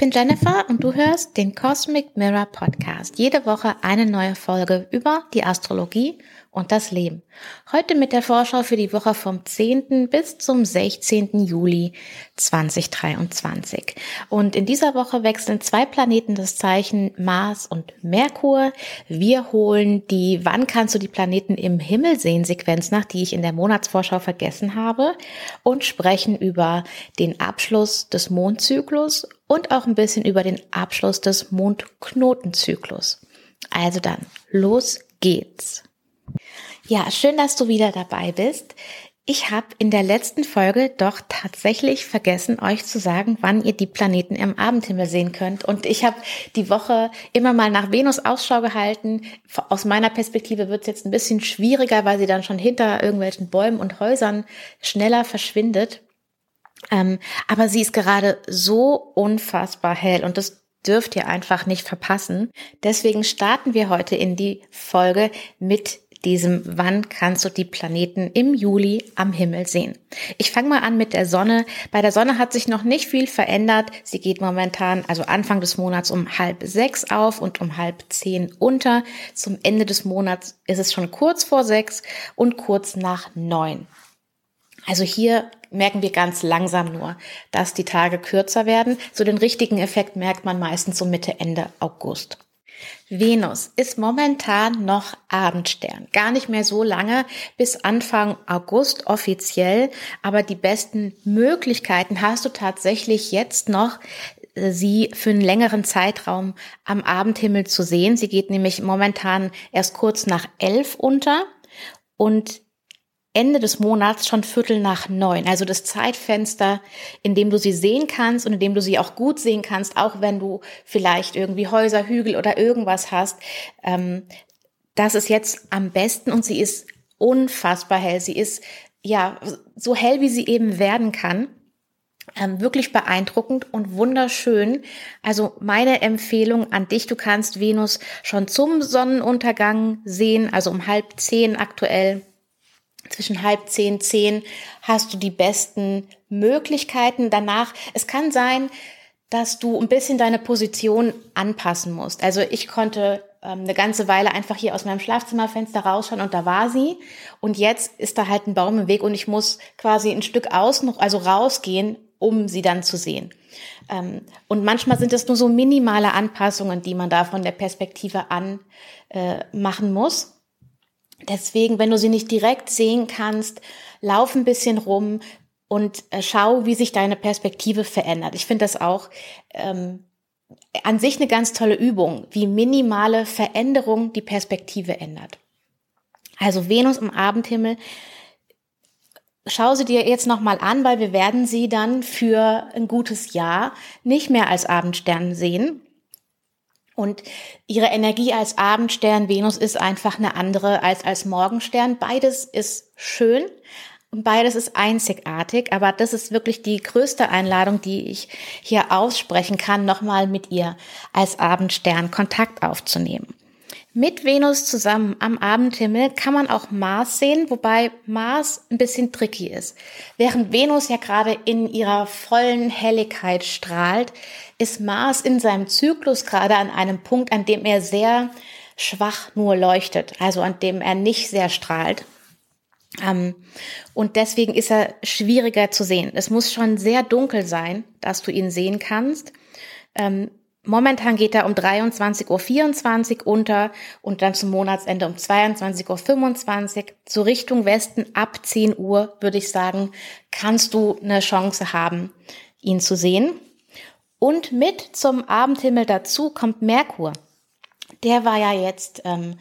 Bin Jennifer und du hörst den Cosmic Mirror Podcast. Jede Woche eine neue Folge über die Astrologie und das Leben. Heute mit der Vorschau für die Woche vom 10. bis zum 16. Juli 2023. Und in dieser Woche wechseln zwei Planeten das Zeichen Mars und Merkur. Wir holen die Wann kannst du die Planeten im Himmel sehen Sequenz nach, die ich in der Monatsvorschau vergessen habe und sprechen über den Abschluss des Mondzyklus und auch ein bisschen über den Abschluss des Mondknotenzyklus. Also dann, los geht's. Ja, schön, dass du wieder dabei bist. Ich habe in der letzten Folge doch tatsächlich vergessen, euch zu sagen, wann ihr die Planeten im Abendhimmel sehen könnt. Und ich habe die Woche immer mal nach Venus Ausschau gehalten. Aus meiner Perspektive wird es jetzt ein bisschen schwieriger, weil sie dann schon hinter irgendwelchen Bäumen und Häusern schneller verschwindet. Ähm, aber sie ist gerade so unfassbar hell und das dürft ihr einfach nicht verpassen. Deswegen starten wir heute in die Folge mit diesem Wann kannst du die Planeten im Juli am Himmel sehen. Ich fange mal an mit der Sonne. Bei der Sonne hat sich noch nicht viel verändert. Sie geht momentan, also Anfang des Monats um halb sechs auf und um halb zehn unter. Zum Ende des Monats ist es schon kurz vor sechs und kurz nach neun. Also hier merken wir ganz langsam nur, dass die Tage kürzer werden. So den richtigen Effekt merkt man meistens so Mitte, Ende August. Venus ist momentan noch Abendstern. Gar nicht mehr so lange bis Anfang August offiziell. Aber die besten Möglichkeiten hast du tatsächlich jetzt noch, sie für einen längeren Zeitraum am Abendhimmel zu sehen. Sie geht nämlich momentan erst kurz nach elf unter und Ende des Monats schon Viertel nach neun. Also das Zeitfenster, in dem du sie sehen kannst und in dem du sie auch gut sehen kannst, auch wenn du vielleicht irgendwie Häuser, Hügel oder irgendwas hast. Ähm, das ist jetzt am besten und sie ist unfassbar hell. Sie ist ja so hell, wie sie eben werden kann. Ähm, wirklich beeindruckend und wunderschön. Also meine Empfehlung an dich, du kannst Venus schon zum Sonnenuntergang sehen, also um halb zehn aktuell zwischen halb zehn, zehn hast du die besten Möglichkeiten. Danach, es kann sein, dass du ein bisschen deine Position anpassen musst. Also ich konnte ähm, eine ganze Weile einfach hier aus meinem Schlafzimmerfenster rausschauen und da war sie. Und jetzt ist da halt ein Baum im Weg und ich muss quasi ein Stück außen, also rausgehen, um sie dann zu sehen. Ähm, und manchmal sind es nur so minimale Anpassungen, die man da von der Perspektive an äh, machen muss. Deswegen, wenn du sie nicht direkt sehen kannst, lauf ein bisschen rum und äh, schau, wie sich deine Perspektive verändert. Ich finde das auch ähm, an sich eine ganz tolle Übung, wie minimale Veränderung die Perspektive ändert. Also Venus im Abendhimmel, schau sie dir jetzt nochmal an, weil wir werden sie dann für ein gutes Jahr nicht mehr als Abendstern sehen, und ihre Energie als Abendstern Venus ist einfach eine andere als als Morgenstern. Beides ist schön und beides ist einzigartig, aber das ist wirklich die größte Einladung, die ich hier aussprechen kann, nochmal mit ihr als Abendstern Kontakt aufzunehmen. Mit Venus zusammen am Abendhimmel kann man auch Mars sehen, wobei Mars ein bisschen tricky ist. Während Venus ja gerade in ihrer vollen Helligkeit strahlt, ist Mars in seinem Zyklus gerade an einem Punkt, an dem er sehr schwach nur leuchtet, also an dem er nicht sehr strahlt. Ähm, und deswegen ist er schwieriger zu sehen. Es muss schon sehr dunkel sein, dass du ihn sehen kannst. Ähm, Momentan geht er um 23.24 Uhr unter und dann zum Monatsende um 22.25 Uhr. Zur Richtung Westen ab 10 Uhr würde ich sagen, kannst du eine Chance haben, ihn zu sehen. Und mit zum Abendhimmel dazu kommt Merkur. Der war ja jetzt ähm,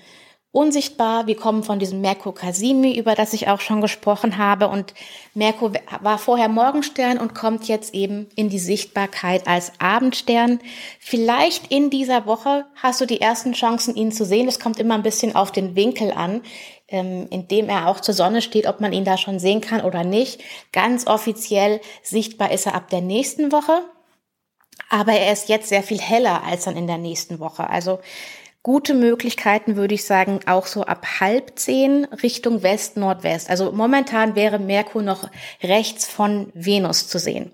unsichtbar. Wir kommen von diesem Merkur Casimi, über das ich auch schon gesprochen habe. Und Merkur war vorher Morgenstern und kommt jetzt eben in die Sichtbarkeit als Abendstern. Vielleicht in dieser Woche hast du die ersten Chancen, ihn zu sehen. Es kommt immer ein bisschen auf den Winkel an, ähm, in dem er auch zur Sonne steht, ob man ihn da schon sehen kann oder nicht. Ganz offiziell sichtbar ist er ab der nächsten Woche. Aber er ist jetzt sehr viel heller als dann in der nächsten Woche. Also gute Möglichkeiten, würde ich sagen, auch so ab halb zehn Richtung West, Nordwest. Also momentan wäre Merkur noch rechts von Venus zu sehen,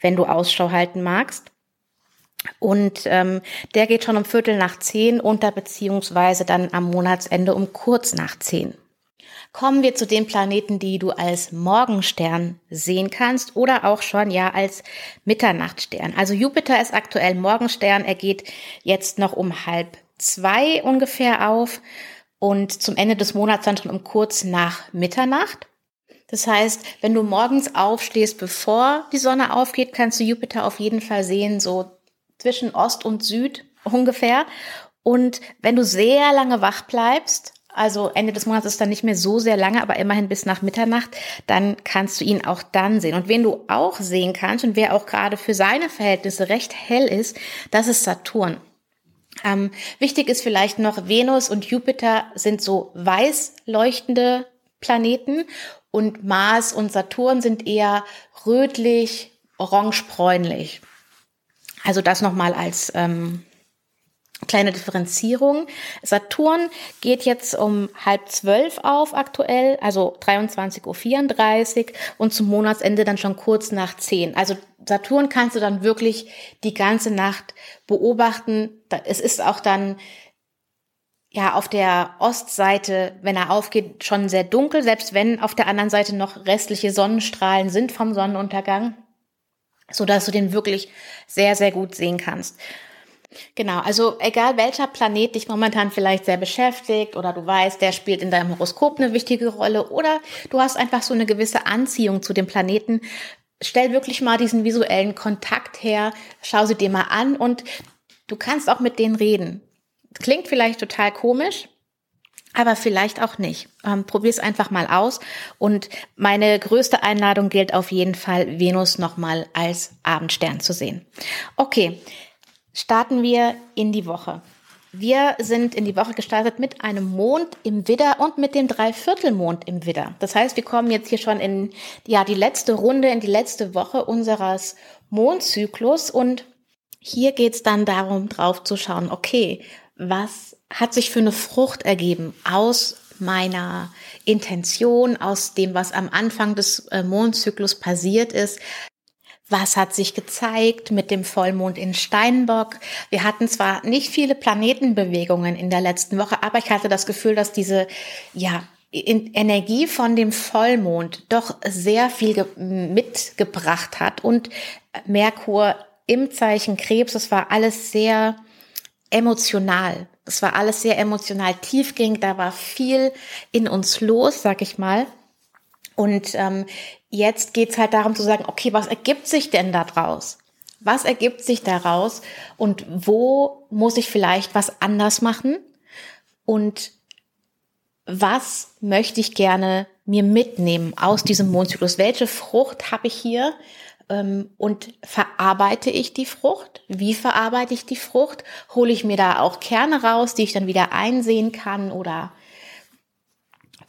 wenn du Ausschau halten magst. Und ähm, der geht schon um Viertel nach zehn unter, beziehungsweise dann am Monatsende um kurz nach zehn. Kommen wir zu den Planeten, die du als Morgenstern sehen kannst oder auch schon ja als Mitternachtstern. Also Jupiter ist aktuell Morgenstern. Er geht jetzt noch um halb zwei ungefähr auf und zum Ende des Monats dann schon um kurz nach Mitternacht. Das heißt, wenn du morgens aufstehst, bevor die Sonne aufgeht, kannst du Jupiter auf jeden Fall sehen, so zwischen Ost und Süd ungefähr. Und wenn du sehr lange wach bleibst, also Ende des Monats ist dann nicht mehr so sehr lange, aber immerhin bis nach Mitternacht, dann kannst du ihn auch dann sehen. Und wen du auch sehen kannst und wer auch gerade für seine Verhältnisse recht hell ist, das ist Saturn. Ähm, wichtig ist vielleicht noch, Venus und Jupiter sind so weiß leuchtende Planeten und Mars und Saturn sind eher rötlich, orange-bräunlich. Also das nochmal als ähm, kleine Differenzierung. Saturn geht jetzt um halb zwölf auf aktuell, also 23.34 Uhr und zum Monatsende dann schon kurz nach zehn. Also Saturn kannst du dann wirklich die ganze Nacht beobachten. Es ist auch dann ja auf der Ostseite, wenn er aufgeht, schon sehr dunkel, selbst wenn auf der anderen Seite noch restliche Sonnenstrahlen sind vom Sonnenuntergang, so dass du den wirklich sehr sehr gut sehen kannst. Genau, also egal welcher Planet dich momentan vielleicht sehr beschäftigt oder du weißt, der spielt in deinem Horoskop eine wichtige Rolle oder du hast einfach so eine gewisse Anziehung zu dem Planeten, stell wirklich mal diesen visuellen Kontakt her, schau sie dir mal an und du kannst auch mit denen reden. Klingt vielleicht total komisch, aber vielleicht auch nicht. Ähm, Probier es einfach mal aus. Und meine größte Einladung gilt auf jeden Fall, Venus nochmal als Abendstern zu sehen. Okay, starten wir in die Woche. Wir sind in die Woche gestartet mit einem Mond im Widder und mit dem Dreiviertelmond im Widder. Das heißt, wir kommen jetzt hier schon in ja, die letzte Runde, in die letzte Woche unseres Mondzyklus und hier geht's dann darum, drauf zu schauen, okay, was hat sich für eine Frucht ergeben aus meiner Intention, aus dem, was am Anfang des äh, Mondzyklus passiert ist, was hat sich gezeigt mit dem Vollmond in Steinbock? Wir hatten zwar nicht viele Planetenbewegungen in der letzten Woche, aber ich hatte das Gefühl, dass diese, ja, Energie von dem Vollmond doch sehr viel mitgebracht hat und Merkur im Zeichen Krebs, es war alles sehr emotional. Es war alles sehr emotional tiefgängig, da war viel in uns los, sag ich mal. Und ähm, jetzt geht's halt darum zu sagen, okay, was ergibt sich denn daraus? Was ergibt sich daraus und wo muss ich vielleicht was anders machen? Und was möchte ich gerne mir mitnehmen aus diesem Mondzyklus? Welche Frucht habe ich hier? Ähm, und verarbeite ich die Frucht? Wie verarbeite ich die Frucht? Hole ich mir da auch Kerne raus, die ich dann wieder einsehen kann? Oder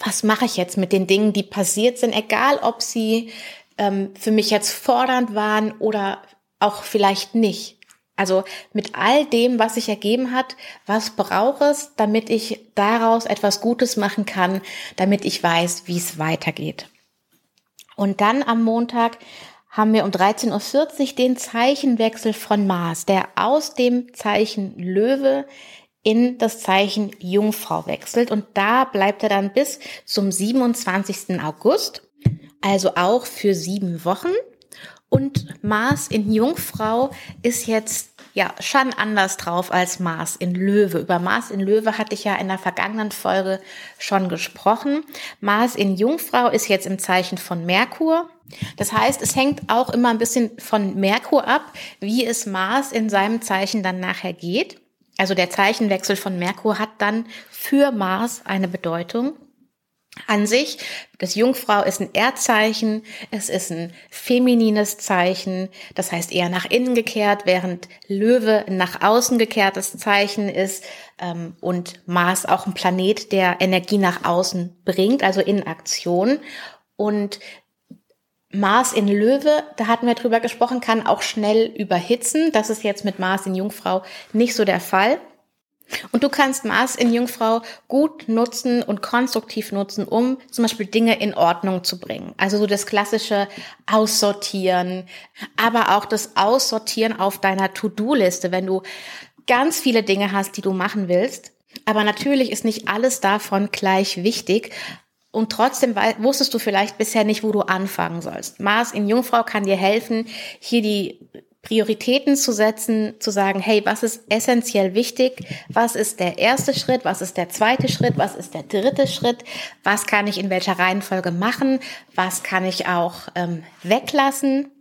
was mache ich jetzt mit den Dingen, die passiert sind, egal ob sie ähm, für mich jetzt fordernd waren oder auch vielleicht nicht. Also mit all dem, was sich ergeben hat, was braucht es, damit ich daraus etwas Gutes machen kann, damit ich weiß, wie es weitergeht. Und dann am Montag haben wir um 13.40 Uhr den Zeichenwechsel von Mars, der aus dem Zeichen Löwe in das Zeichen Jungfrau wechselt und da bleibt er dann bis zum 27. August, also auch für sieben Wochen. Und Mars in Jungfrau ist jetzt ja schon anders drauf als Mars in Löwe. Über Mars in Löwe hatte ich ja in der vergangenen Folge schon gesprochen. Mars in Jungfrau ist jetzt im Zeichen von Merkur. Das heißt, es hängt auch immer ein bisschen von Merkur ab, wie es Mars in seinem Zeichen dann nachher geht. Also der Zeichenwechsel von Merkur hat dann für Mars eine Bedeutung. An sich, das Jungfrau ist ein Erdzeichen, es ist ein feminines Zeichen, das heißt eher nach innen gekehrt, während Löwe ein nach außen gekehrtes Zeichen ist ähm, und Mars auch ein Planet, der Energie nach außen bringt, also in Aktion. Und Mars in Löwe, da hatten wir drüber gesprochen, kann auch schnell überhitzen. Das ist jetzt mit Mars in Jungfrau nicht so der Fall. Und du kannst Mars in Jungfrau gut nutzen und konstruktiv nutzen, um zum Beispiel Dinge in Ordnung zu bringen. Also so das klassische Aussortieren, aber auch das Aussortieren auf deiner To-Do-Liste, wenn du ganz viele Dinge hast, die du machen willst. Aber natürlich ist nicht alles davon gleich wichtig. Und trotzdem wusstest du vielleicht bisher nicht, wo du anfangen sollst. Mars in Jungfrau kann dir helfen, hier die Prioritäten zu setzen, zu sagen, hey, was ist essentiell wichtig? Was ist der erste Schritt? Was ist der zweite Schritt? Was ist der dritte Schritt? Was kann ich in welcher Reihenfolge machen? Was kann ich auch ähm, weglassen?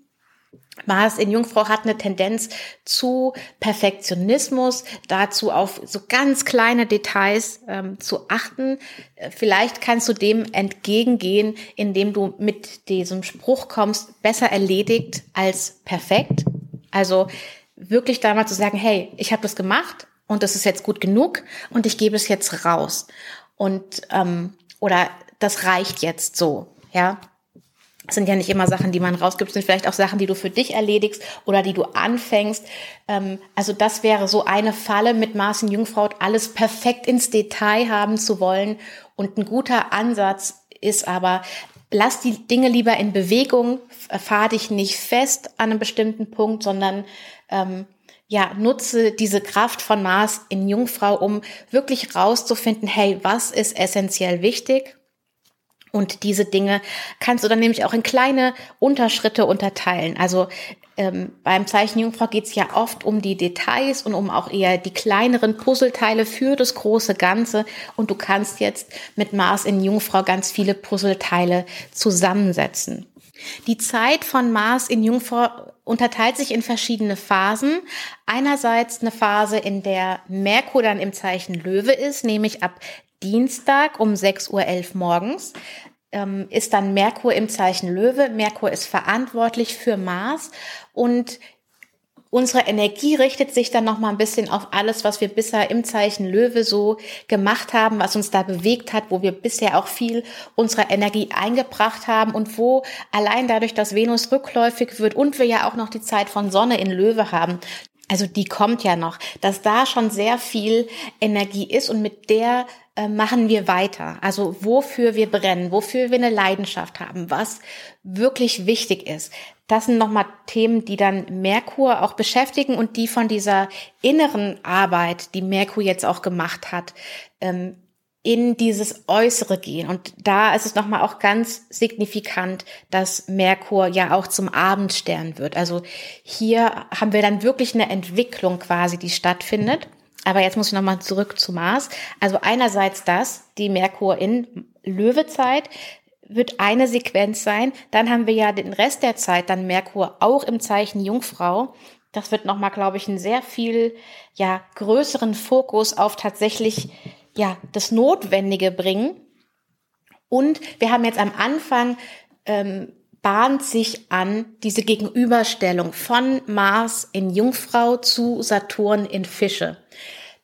Mars in Jungfrau hat eine Tendenz zu Perfektionismus, dazu auf so ganz kleine Details ähm, zu achten. Vielleicht kannst du dem entgegengehen, indem du mit diesem Spruch kommst, besser erledigt als perfekt. Also wirklich da mal zu sagen, hey, ich habe das gemacht und das ist jetzt gut genug und ich gebe es jetzt raus. Und ähm, oder das reicht jetzt so, ja. Das sind ja nicht immer Sachen, die man rausgibt, sind vielleicht auch Sachen, die du für dich erledigst oder die du anfängst. Ähm, also das wäre so eine Falle mit Marcin Jungfrau, alles perfekt ins Detail haben zu wollen. Und ein guter Ansatz ist aber, lass die Dinge lieber in Bewegung, fahr dich nicht fest an einem bestimmten Punkt, sondern ähm, ja, nutze diese Kraft von Mars in Jungfrau, um wirklich rauszufinden, hey, was ist essentiell wichtig? Und diese Dinge kannst du dann nämlich auch in kleine Unterschritte unterteilen. Also ähm, beim Zeichen Jungfrau geht es ja oft um die Details und um auch eher die kleineren Puzzleteile für das große Ganze. Und du kannst jetzt mit Mars in Jungfrau ganz viele Puzzleteile zusammensetzen. Die Zeit von Mars in Jungfrau unterteilt sich in verschiedene Phasen. Einerseits eine Phase, in der Merkur dann im Zeichen Löwe ist, nämlich ab Dienstag um 6.11 Uhr morgens ähm, ist dann Merkur im Zeichen Löwe. Merkur ist verantwortlich für Mars und unsere Energie richtet sich dann noch mal ein bisschen auf alles, was wir bisher im Zeichen Löwe so gemacht haben, was uns da bewegt hat, wo wir bisher auch viel unserer Energie eingebracht haben und wo allein dadurch, dass Venus rückläufig wird und wir ja auch noch die Zeit von Sonne in Löwe haben, also die kommt ja noch, dass da schon sehr viel Energie ist und mit der äh, machen wir weiter. Also wofür wir brennen, wofür wir eine Leidenschaft haben, was wirklich wichtig ist. Das sind nochmal Themen, die dann Merkur auch beschäftigen und die von dieser inneren Arbeit, die Merkur jetzt auch gemacht hat, ähm, in dieses Äußere gehen. Und da ist es nochmal auch ganz signifikant, dass Merkur ja auch zum Abendstern wird. Also hier haben wir dann wirklich eine Entwicklung quasi, die stattfindet. Aber jetzt muss ich nochmal zurück zu Mars. Also einerseits das, die Merkur in Löwezeit wird eine Sequenz sein. Dann haben wir ja den Rest der Zeit dann Merkur auch im Zeichen Jungfrau. Das wird nochmal, glaube ich, einen sehr viel, ja, größeren Fokus auf tatsächlich, ja, das Notwendige bringen. Und wir haben jetzt am Anfang ähm, bahnt sich an diese Gegenüberstellung von Mars in Jungfrau zu Saturn in Fische.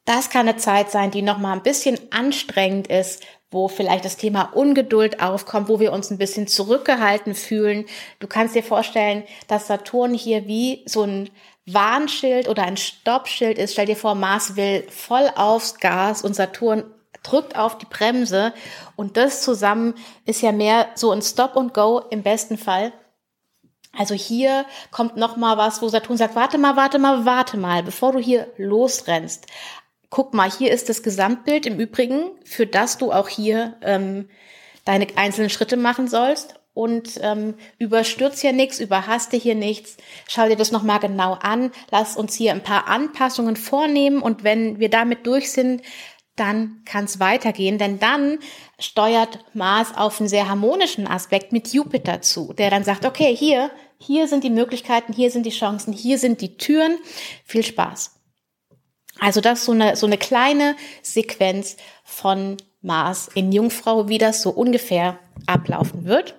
Das kann eine Zeit sein, die noch mal ein bisschen anstrengend ist, wo vielleicht das Thema Ungeduld aufkommt, wo wir uns ein bisschen zurückgehalten fühlen. Du kannst dir vorstellen, dass Saturn hier wie so ein Warnschild oder ein Stoppschild ist. Stell dir vor, Mars will voll aufs Gas und Saturn drückt auf die Bremse und das zusammen ist ja mehr so ein Stop and Go im besten Fall. Also hier kommt noch mal was, wo Saturn sagt, warte mal, warte mal, warte mal, bevor du hier losrennst guck mal, hier ist das Gesamtbild im Übrigen, für das du auch hier ähm, deine einzelnen Schritte machen sollst. Und ähm, überstürz hier nichts, überhaste hier nichts. Schau dir das nochmal genau an. Lass uns hier ein paar Anpassungen vornehmen. Und wenn wir damit durch sind, dann kann es weitergehen. Denn dann steuert Mars auf einen sehr harmonischen Aspekt mit Jupiter zu, der dann sagt, okay, hier, hier sind die Möglichkeiten, hier sind die Chancen, hier sind die Türen. Viel Spaß. Also das ist so eine, so eine kleine Sequenz von Mars in Jungfrau, wie das so ungefähr ablaufen wird.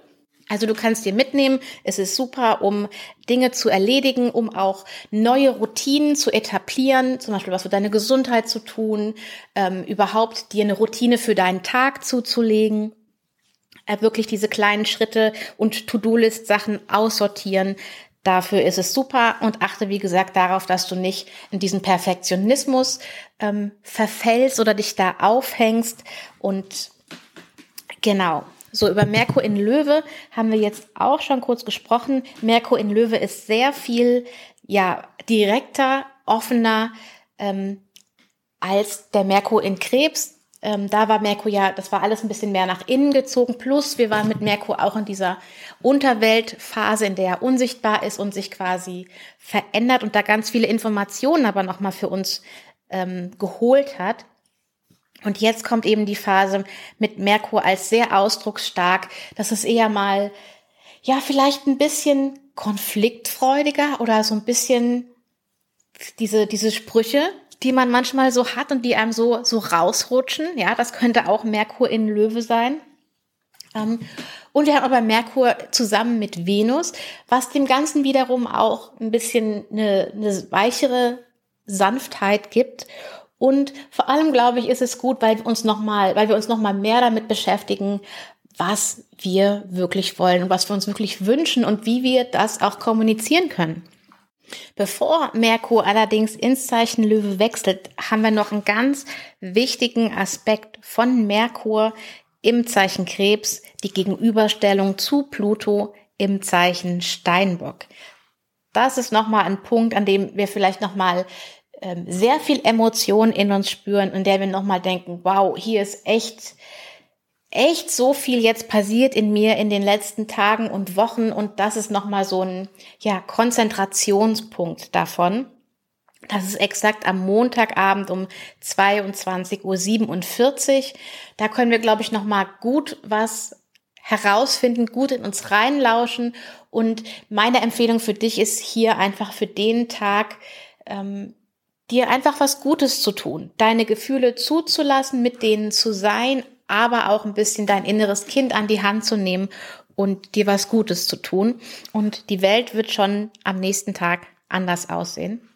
Also du kannst dir mitnehmen, es ist super, um Dinge zu erledigen, um auch neue Routinen zu etablieren, zum Beispiel was für deine Gesundheit zu tun, ähm, überhaupt dir eine Routine für deinen Tag zuzulegen, äh, wirklich diese kleinen Schritte und To-Do-List-Sachen aussortieren, Dafür ist es super und achte, wie gesagt, darauf, dass du nicht in diesen Perfektionismus ähm, verfällst oder dich da aufhängst. Und genau, so über Merkur in Löwe haben wir jetzt auch schon kurz gesprochen. Merkur in Löwe ist sehr viel, ja, direkter, offener ähm, als der Merkur in Krebs. Ähm, da war Merkur ja, das war alles ein bisschen mehr nach innen gezogen. Plus wir waren mit Merkur auch in dieser Unterweltphase, in der er unsichtbar ist und sich quasi verändert und da ganz viele Informationen aber nochmal für uns ähm, geholt hat. Und jetzt kommt eben die Phase mit Merkur als sehr ausdrucksstark. Das ist eher mal, ja, vielleicht ein bisschen konfliktfreudiger oder so ein bisschen diese, diese Sprüche, die man manchmal so hat und die einem so, so rausrutschen. Ja, das könnte auch Merkur in Löwe sein. Ähm, und wir haben aber Merkur zusammen mit Venus, was dem Ganzen wiederum auch ein bisschen eine, eine weichere Sanftheit gibt. Und vor allem glaube ich, ist es gut, weil wir uns nochmal, weil wir uns nochmal mehr damit beschäftigen, was wir wirklich wollen und was wir uns wirklich wünschen und wie wir das auch kommunizieren können. Bevor Merkur allerdings ins Zeichen Löwe wechselt, haben wir noch einen ganz wichtigen Aspekt von Merkur im Zeichen Krebs, die Gegenüberstellung zu Pluto im Zeichen Steinbock. Das ist nochmal ein Punkt, an dem wir vielleicht nochmal ähm, sehr viel Emotion in uns spüren und der wir nochmal denken, wow, hier ist echt echt so viel jetzt passiert in mir in den letzten Tagen und Wochen und das ist nochmal so ein, ja, Konzentrationspunkt davon. Das ist exakt am Montagabend um 22.47 Uhr. Da können wir, glaube ich, nochmal gut was herausfinden, gut in uns reinlauschen. Und meine Empfehlung für dich ist hier einfach für den Tag, ähm, dir einfach was Gutes zu tun, deine Gefühle zuzulassen, mit denen zu sein, aber auch ein bisschen dein inneres Kind an die Hand zu nehmen und dir was Gutes zu tun. Und die Welt wird schon am nächsten Tag anders aussehen.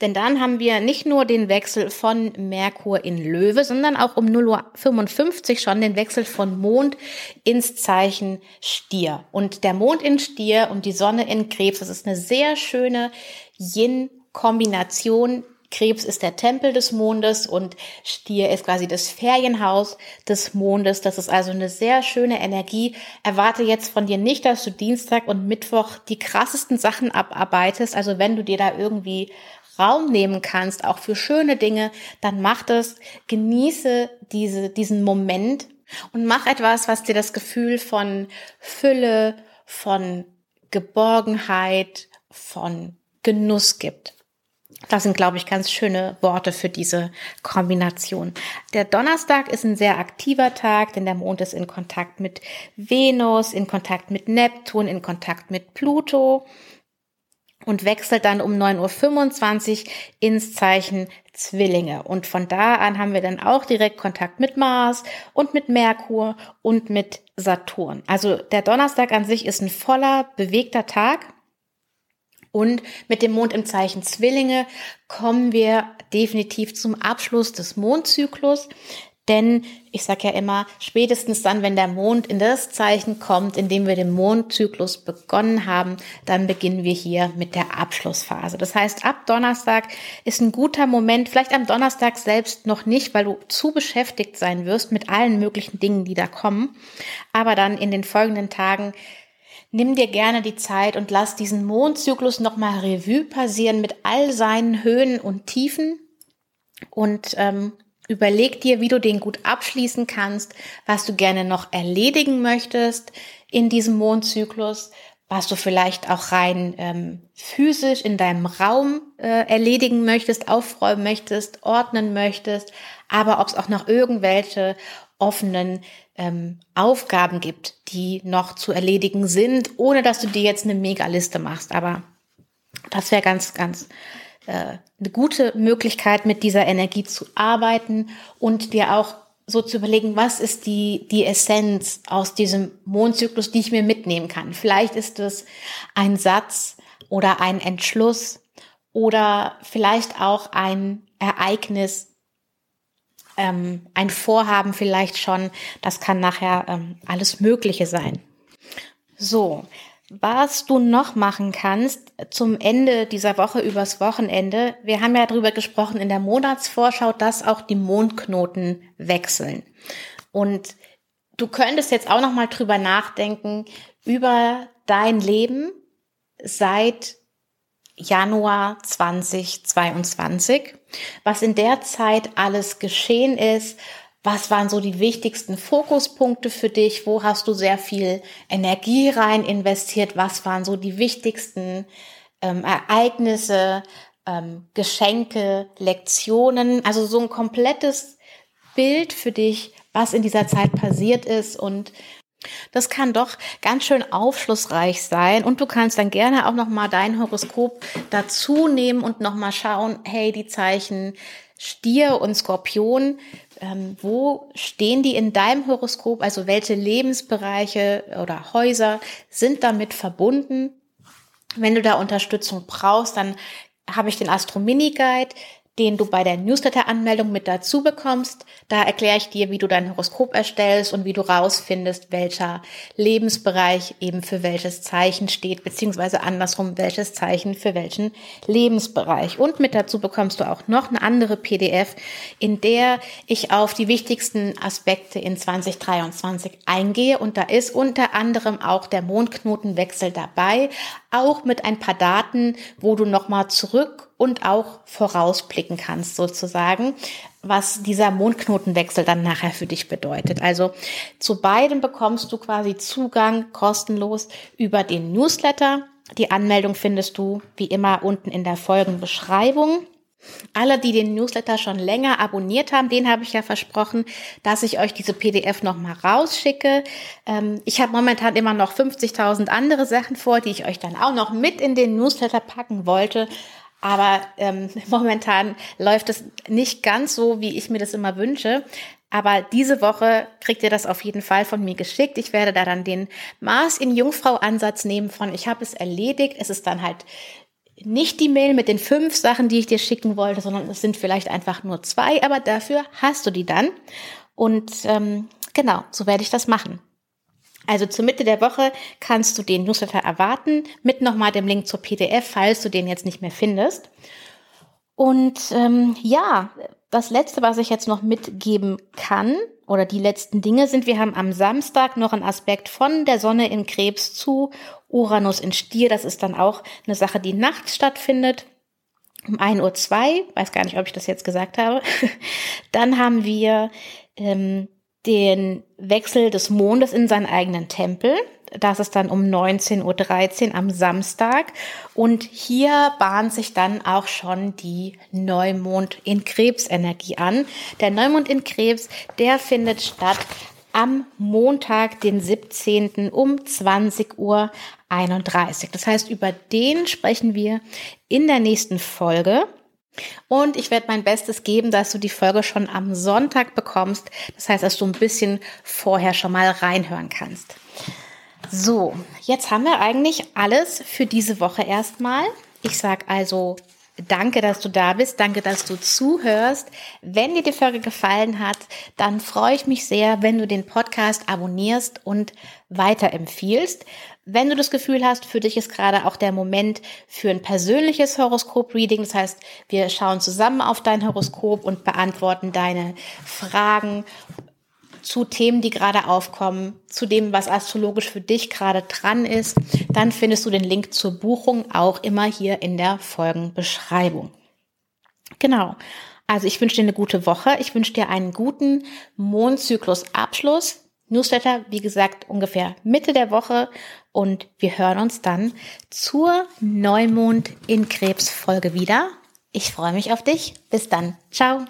Denn dann haben wir nicht nur den Wechsel von Merkur in Löwe, sondern auch um 0.55 Uhr schon den Wechsel von Mond ins Zeichen Stier. Und der Mond in Stier und die Sonne in Krebs, das ist eine sehr schöne Yin-Kombination, Krebs ist der Tempel des Mondes und Stier ist quasi das Ferienhaus des Mondes. Das ist also eine sehr schöne Energie. Erwarte jetzt von dir nicht, dass du Dienstag und Mittwoch die krassesten Sachen abarbeitest. Also wenn du dir da irgendwie Raum nehmen kannst, auch für schöne Dinge, dann mach das. Genieße diese, diesen Moment und mach etwas, was dir das Gefühl von Fülle, von Geborgenheit, von Genuss gibt. Das sind, glaube ich, ganz schöne Worte für diese Kombination. Der Donnerstag ist ein sehr aktiver Tag, denn der Mond ist in Kontakt mit Venus, in Kontakt mit Neptun, in Kontakt mit Pluto und wechselt dann um 9.25 Uhr ins Zeichen Zwillinge. Und von da an haben wir dann auch direkt Kontakt mit Mars und mit Merkur und mit Saturn. Also der Donnerstag an sich ist ein voller, bewegter Tag. Und mit dem Mond im Zeichen Zwillinge kommen wir definitiv zum Abschluss des Mondzyklus. Denn ich sage ja immer, spätestens dann, wenn der Mond in das Zeichen kommt, in dem wir den Mondzyklus begonnen haben, dann beginnen wir hier mit der Abschlussphase. Das heißt, ab Donnerstag ist ein guter Moment, vielleicht am Donnerstag selbst noch nicht, weil du zu beschäftigt sein wirst mit allen möglichen Dingen, die da kommen. Aber dann in den folgenden Tagen Nimm dir gerne die Zeit und lass diesen Mondzyklus nochmal Revue passieren mit all seinen Höhen und Tiefen. Und ähm, überleg dir, wie du den gut abschließen kannst, was du gerne noch erledigen möchtest in diesem Mondzyklus, was du vielleicht auch rein ähm, physisch in deinem Raum äh, erledigen möchtest, aufräumen möchtest, ordnen möchtest, aber ob es auch noch irgendwelche offenen ähm, Aufgaben gibt, die noch zu erledigen sind, ohne dass du dir jetzt eine Mega-Liste machst. Aber das wäre ganz, ganz äh, eine gute Möglichkeit, mit dieser Energie zu arbeiten und dir auch so zu überlegen, was ist die, die Essenz aus diesem Mondzyklus, die ich mir mitnehmen kann. Vielleicht ist es ein Satz oder ein Entschluss oder vielleicht auch ein Ereignis, ähm, ein Vorhaben vielleicht schon. Das kann nachher ähm, alles Mögliche sein. So, was du noch machen kannst zum Ende dieser Woche übers Wochenende. Wir haben ja darüber gesprochen in der Monatsvorschau, dass auch die Mondknoten wechseln. Und du könntest jetzt auch noch mal drüber nachdenken über dein Leben seit Januar 2022, was in der Zeit alles geschehen ist, was waren so die wichtigsten Fokuspunkte für dich? Wo hast du sehr viel Energie rein investiert? Was waren so die wichtigsten ähm, Ereignisse, ähm, Geschenke, Lektionen? Also so ein komplettes Bild für dich, was in dieser Zeit passiert ist und das kann doch ganz schön aufschlussreich sein und du kannst dann gerne auch noch mal dein Horoskop dazu nehmen und noch mal schauen, hey, die Zeichen Stier und Skorpion, ähm, wo stehen die in deinem Horoskop? Also welche Lebensbereiche oder Häuser sind damit verbunden? Wenn du da Unterstützung brauchst, dann habe ich den Astro Mini Guide den du bei der Newsletter-Anmeldung mit dazu bekommst. Da erkläre ich dir, wie du dein Horoskop erstellst und wie du rausfindest, welcher Lebensbereich eben für welches Zeichen steht, beziehungsweise andersrum, welches Zeichen für welchen Lebensbereich. Und mit dazu bekommst du auch noch eine andere PDF, in der ich auf die wichtigsten Aspekte in 2023 eingehe. Und da ist unter anderem auch der Mondknotenwechsel dabei, auch mit ein paar Daten, wo du nochmal zurück und auch vorausblicken kannst sozusagen, was dieser Mondknotenwechsel dann nachher für dich bedeutet. Also zu beiden bekommst du quasi Zugang kostenlos über den Newsletter. Die Anmeldung findest du wie immer unten in der Folgenbeschreibung. Alle, die den Newsletter schon länger abonniert haben, den habe ich ja versprochen, dass ich euch diese PDF nochmal rausschicke. Ähm, ich habe momentan immer noch 50.000 andere Sachen vor, die ich euch dann auch noch mit in den Newsletter packen wollte. Aber ähm, momentan läuft es nicht ganz so, wie ich mir das immer wünsche. Aber diese Woche kriegt ihr das auf jeden Fall von mir geschickt. Ich werde da dann den Mars in Jungfrau Ansatz nehmen von ich habe es erledigt. Es ist dann halt nicht die Mail mit den fünf Sachen, die ich dir schicken wollte, sondern es sind vielleicht einfach nur zwei, aber dafür hast du die dann. Und ähm, genau, so werde ich das machen. Also zur Mitte der Woche kannst du den Newsletter erwarten, mit nochmal dem Link zur PDF, falls du den jetzt nicht mehr findest. Und ähm, ja, das Letzte, was ich jetzt noch mitgeben kann, oder die letzten Dinge sind, wir haben am Samstag noch einen Aspekt von der Sonne in Krebs zu Uranus in Stier. Das ist dann auch eine Sache, die nachts stattfindet. Um 1.02 Uhr, weiß gar nicht, ob ich das jetzt gesagt habe. Dann haben wir ähm, den Wechsel des Mondes in seinen eigenen Tempel. Das ist dann um 19.13 Uhr am Samstag. Und hier bahnt sich dann auch schon die Neumond in Krebsenergie an. Der Neumond in Krebs, der findet statt am Montag, den 17. um 20.31 Uhr. Das heißt, über den sprechen wir in der nächsten Folge. Und ich werde mein Bestes geben, dass du die Folge schon am Sonntag bekommst. Das heißt, dass du ein bisschen vorher schon mal reinhören kannst. So, jetzt haben wir eigentlich alles für diese Woche erstmal. Ich sage also Danke, dass du da bist. Danke, dass du zuhörst. Wenn dir die Folge gefallen hat, dann freue ich mich sehr, wenn du den Podcast abonnierst und weiterempfiehlst. Wenn du das Gefühl hast, für dich ist gerade auch der Moment für ein persönliches Horoskop-Reading, das heißt, wir schauen zusammen auf dein Horoskop und beantworten deine Fragen zu Themen, die gerade aufkommen, zu dem, was astrologisch für dich gerade dran ist, dann findest du den Link zur Buchung auch immer hier in der Folgenbeschreibung. Genau. Also ich wünsche dir eine gute Woche. Ich wünsche dir einen guten Mondzyklus-Abschluss. Newsletter, wie gesagt, ungefähr Mitte der Woche. Und wir hören uns dann zur Neumond in Krebs Folge wieder. Ich freue mich auf dich. Bis dann. Ciao.